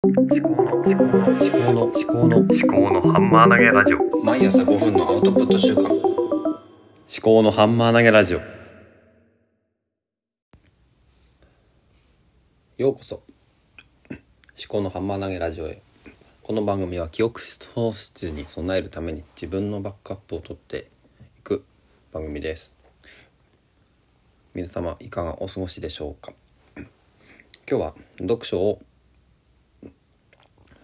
思考の思考の思考の思考の思考のハンマー投げラジオ。毎朝5分のアウトプット週間。思考のハンマー投げラジオ。ようこそ。思考のハンマー投げラジオへ。この番組は記憶喪失に備えるために自分のバックアップを取っていく番組です。皆様いかがお過ごしでしょうか。今日は読書を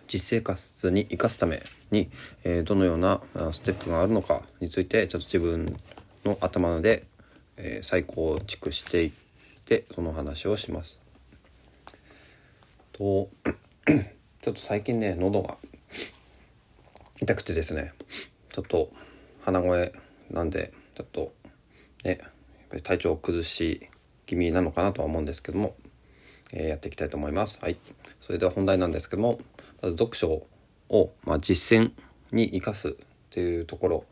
実生活に生かすために、えどのようなステップがあるのかについてちょっと自分の頭で、え再構築していってその話をします。と ちょっと最近ね喉が痛くてですねちょっと鼻声なんでちょっとねやっぱり体調を崩し気味なのかなとは思うんですけども、えーやっていきたいと思います。はい、それでは本題なんですけども読書を、まあ、実践に生かすっていうところ。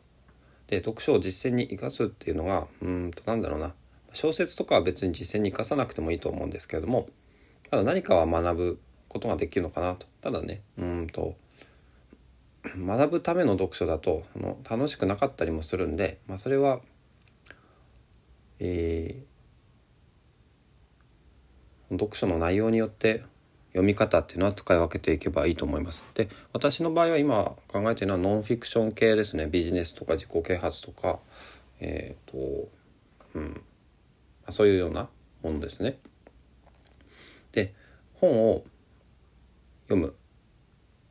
で読書を実践に生かすっていうのがうんとなんだろうな。小説とかは別に実践に生かさなくてもいいと思うんですけれどもただ何かは学ぶことができるのかなと。ただねうんと学ぶための読書だとその楽しくなかったりもするんで、まあ、それはえー読書の内容によって読み方っていうのは使い分けていけばいいと思います。で私の場合は今考えてるのはノンフィクション系ですね。ビジネスとか自己啓発とか。えっ、とうん。そういうようなものですね。で本を読む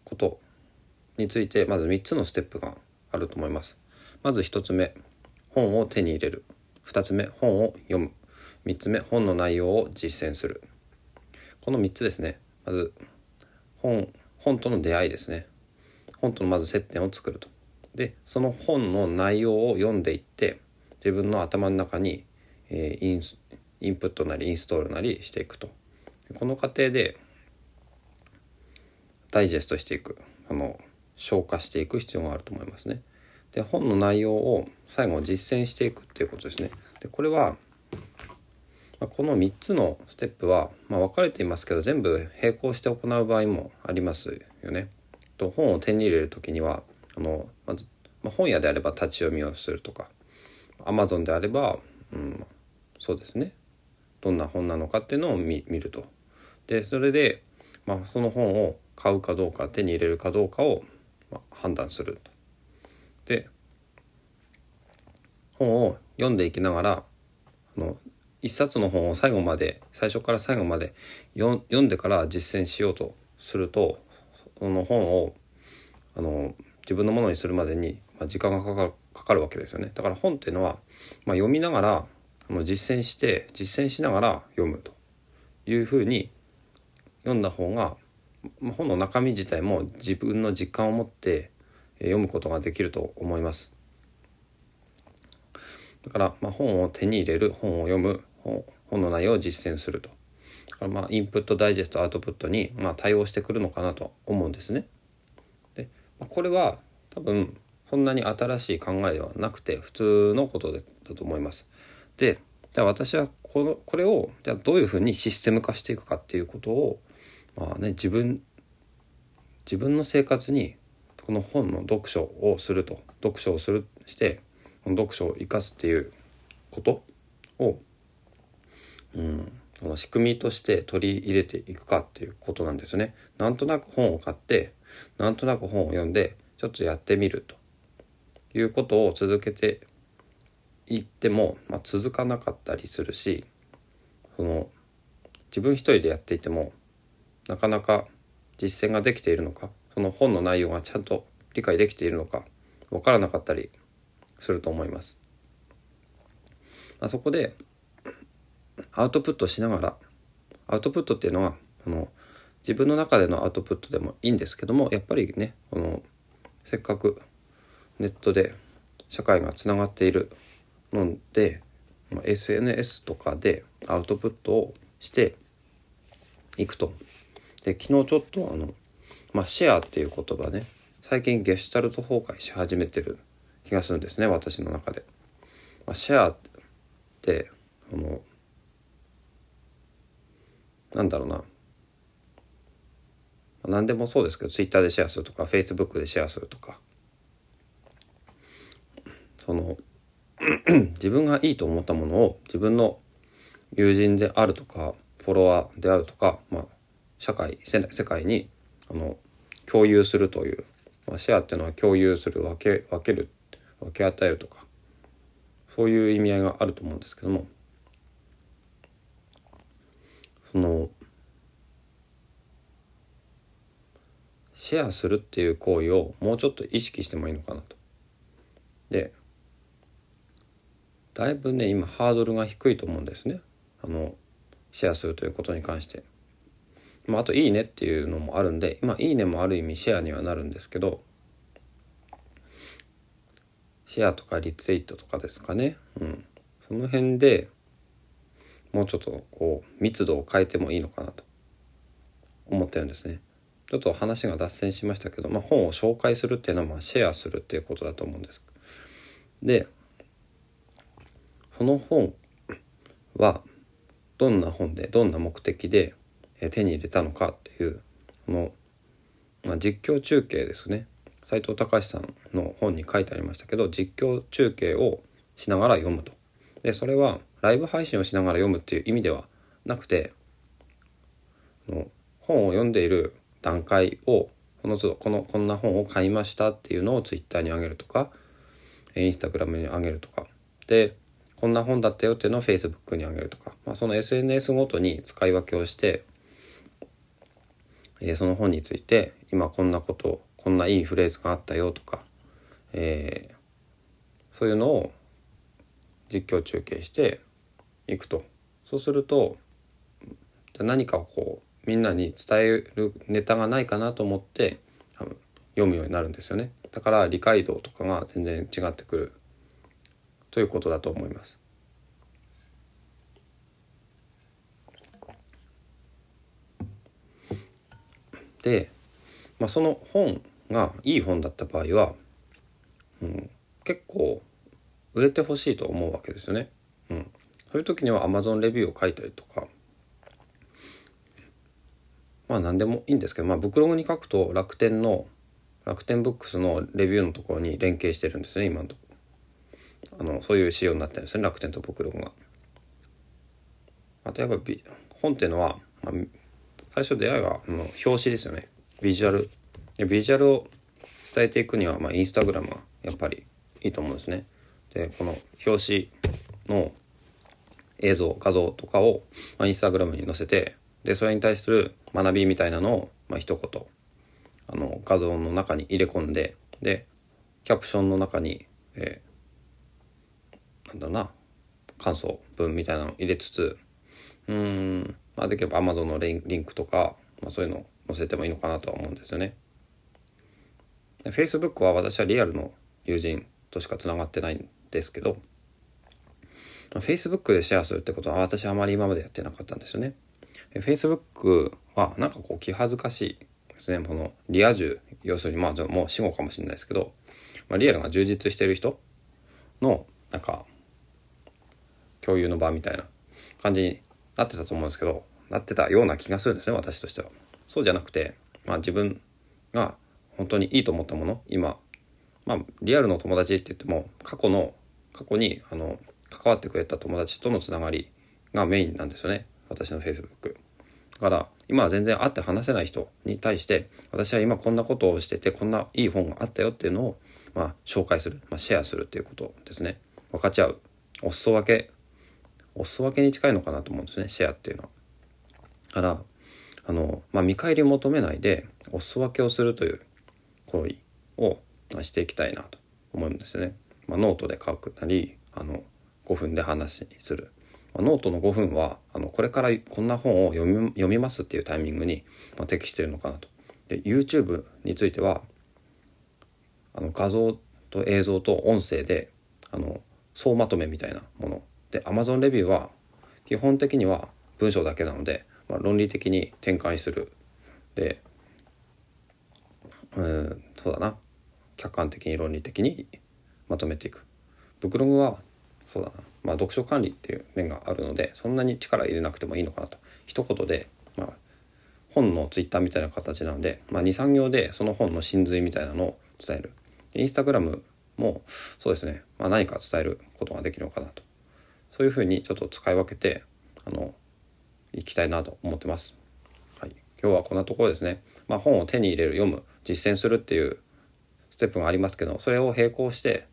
ことについてまず3つのステップがあると思います。まず1つ目本を手に入れる。2つ目本を読む。3つ目本の内容を実践する。この3つですね。まず本本との出会いですね本とのまず接点を作るとでその本の内容を読んでいって自分の頭の中に、えーインインプットなりインストールなりしていくとこの過程でダイジェストしていくあの消化していく必要があると思いますね。で本の内容を最後実践していくっていうことですね。でこれはまあこの3つのステップは、まあ、分かれていますけど全部並行して行う場合もありますよね。と本を手に入れる時にはあのまず、まあ、本屋であれば立ち読みをするとか Amazon であれば、うん、そうですねどんな本なのかっていうのを見ると。でそれで、まあ、その本を買うかどうか手に入れるかどうかを、まあ、判断すると。で本を読んでいきながらあの一冊の本を最後まで最初から最後まで読んでから実践しようとするとその本をあの自分のものにするまでに、まあ、時間がかかるかかるわけですよねだから本っていうのは、まあ、読みながらあの実践して実践しながら読むというふうに読んだ方がまあ本の中身自体も自分の実感を持って読むことができると思います。だから、まあ、本を手に入れる本を読む本の内容を実践するとだからまあインプットダイジェストアウトプットにまあ対応してくるのかなと思うんですね。で、まあ、これは多分そんなに新しい考えではなくて普通のことでだと思います。でじゃあ私はこのこれをじゃあどういうふうにシステム化していくかっていうことをまあね自分自分の生活にこの本の読書をすると読書をするしてこの読書を生かすっていうことを、うん、その仕組みとして取り入れていくかっていうことなんですね。なんとなく本を買ってなんとなく本を読んでちょっとやってみるということを続けていっても、まあ、続かなかったりするしその自分一人でやっていてもなかなか実践ができているのかその本の内容がちゃんと理解できているのか分からなかったりすると思います。まあ、そこでアウトプットしながらアウトプットっていうのはあの自分の中でのアウトプットでもいいんですけどもやっぱりねこのせっかくネットで社会がつながっているので、SNS とかでアウトプットをしていくと。で昨日ちょっとあの、まあ、シェアっていう言葉ね最近ゲシュタルト崩壊し始めてる気がするんですね私の中で。まあ、シェアってあのなんだろうな。何でもそうですけど Twitter でシェアするとか Facebook でシェアするとか。その 自分がいいと思ったものを自分の友人であるとかフォロワーであるとか、まあ、社会世世界にあの共有するという、まあ、シェアっていうのは共有する分け分ける分け与えるとかそういう意味合いがあると思うんですけどもそのシェアするっていう行為をもうちょっと意識してもいいのかなと。でだいぶね今ハードルが低いと思うんですねあのシェアするということに関して。まあ、あと「いいね」っていうのもあるんで今「いいね」もある意味シェアにはなるんですけどシェアとかリツイートとかですかね、うん、その辺でもうちょっとこう密度を変えてもいいのかなと思ってるんですね。ちょっと話が脱線しましたけど、まあ、本を紹介するっていうのはまあシェアするっていうことだと思うんです。でその本はどんな本でどんな目的で手に入れたのかっていうこの、まあ、実況中継ですね斎藤隆さんの本に書いてありましたけど実況中継をしながら読むと。でそれはライブ配信をしながら読むっていう意味ではなくて本を読んでいる段階をこの都度このこんな本を買いましたっていうのをツイッターに上げるとかインスタグラムに上げるとか。でこんな本だったよっていうのを Facebook に上げるとか、まあ、その SNS ごとに使い分けをして、え、その本について今こんなことこんないいフレーズがあったよとか、えー、そういうのを実況中継していくとそうすると何かをこうみんなに伝えるネタがないかなと思って読むようになるんですよねだから理解度とかが全然違ってくるということだと思います。で、まあ、その本がいい本だった場合は、うん、結構売れてほしいと思うわけですよね。うん、そういう時には Amazon レビューを書いたりとかまあ何でもいいんですけど、まあ、ブクログに書くと楽天の楽天ブックスのレビューのところに連携してるんですね今のとこあのそういう仕様になってるんですね楽天とブクログが。あとやっぱ本っていうのは、まあ、最初出会いはあの表紙ですよねビジュアルビジュアルを伝えていくには、まあ、インスタグラムがやっぱりいいと思うんですね。でこの表紙の映像画像とかを、まあ、インスタグラムに載せてでそれに対する学びみたいなのを、まあ、一言あの画像の中に入れ込んででキャプションの中に、えー、なんだろうな感想文みたいなのを入れつつうん、まあ、できれば Amazon のリンクとか、まあ、そういうのを載せてもいいのかなとは思うんですよね。で Facebook は私はリアルの友人としかつながってないんですけど Facebook でシェアするってことは私はあまり今までやってなかったんですよね。Facebook はなんかこう気恥ずかしいですねこのリア充要するにまあもう死後かもしれないですけど、まあ、リアルが充実してる人のなんか共有の場みたいな感じになってたと思うんですけどなってたような気がするんですね私としては。そうじゃなくて、まあ、自分が本当にいいと思ったもの今、まあ、リアルの友達って言っても過去の過去にあの関わってくれた友達とのつながりがメインなんですよね私の Facebook。だから今は全然会って話せない人に対して私は今こんなことをしててこんないい本があったよっていうのをまあ紹介する、まあ、シェアするっていうことですね分かち合うお裾分けお裾分けに近いのかなと思うんですねシェアっていうのはだ。からあの、まあ、見返り求めないでお裾分けをするという行為をしていきたいなと思うんですよね。まあ、ノートで書くなりあの5分で話するノートの5分はあのこれからこんな本を読み読みますっていうタイミングに、まあ、適してるのかなと。で YouTube についてはあの画像と映像と音声であの総まとめみたいなもので Amazon レビューは基本的には文章だけなので、まあ、論理的に展開するで、えー、そうだな客観的に論理的にまとめていく。ブクログはそうだな。まあ、読書管理っていう面があるのでそんなに力入れなくてもいいのかなと。一言で、まあ、本のツイッターみたいな形なので、まあ、23行でその本の真髄みたいなのを伝える。インスタグラムもそうですね、まあ、何か伝えることができるのかなと。そういうふうにちょっと使い分けてあのいきたいなと思ってます。はい、今日はこんなところですね、まあ、本を手に入れる読む実践するっていうステップがありますけどそれを並行して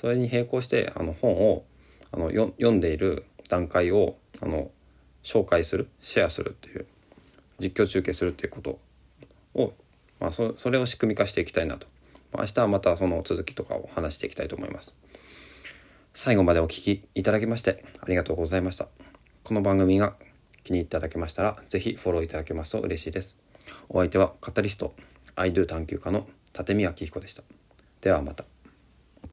それに並行してあの本をあの読んでいる段階をあの紹介するシェアするっていう実況中継するっていうことを、まあ、それを仕組み化していきたいなと、まあ、明日はまたその続きとかを話していきたいと思います。最後までお聞きいただきましてありがとうございました。この番組が気に入っていただけましたらぜひフォローいただけますと嬉しいです。お相手はカタリスト I do 探求家の立見明彦でした。ではまた。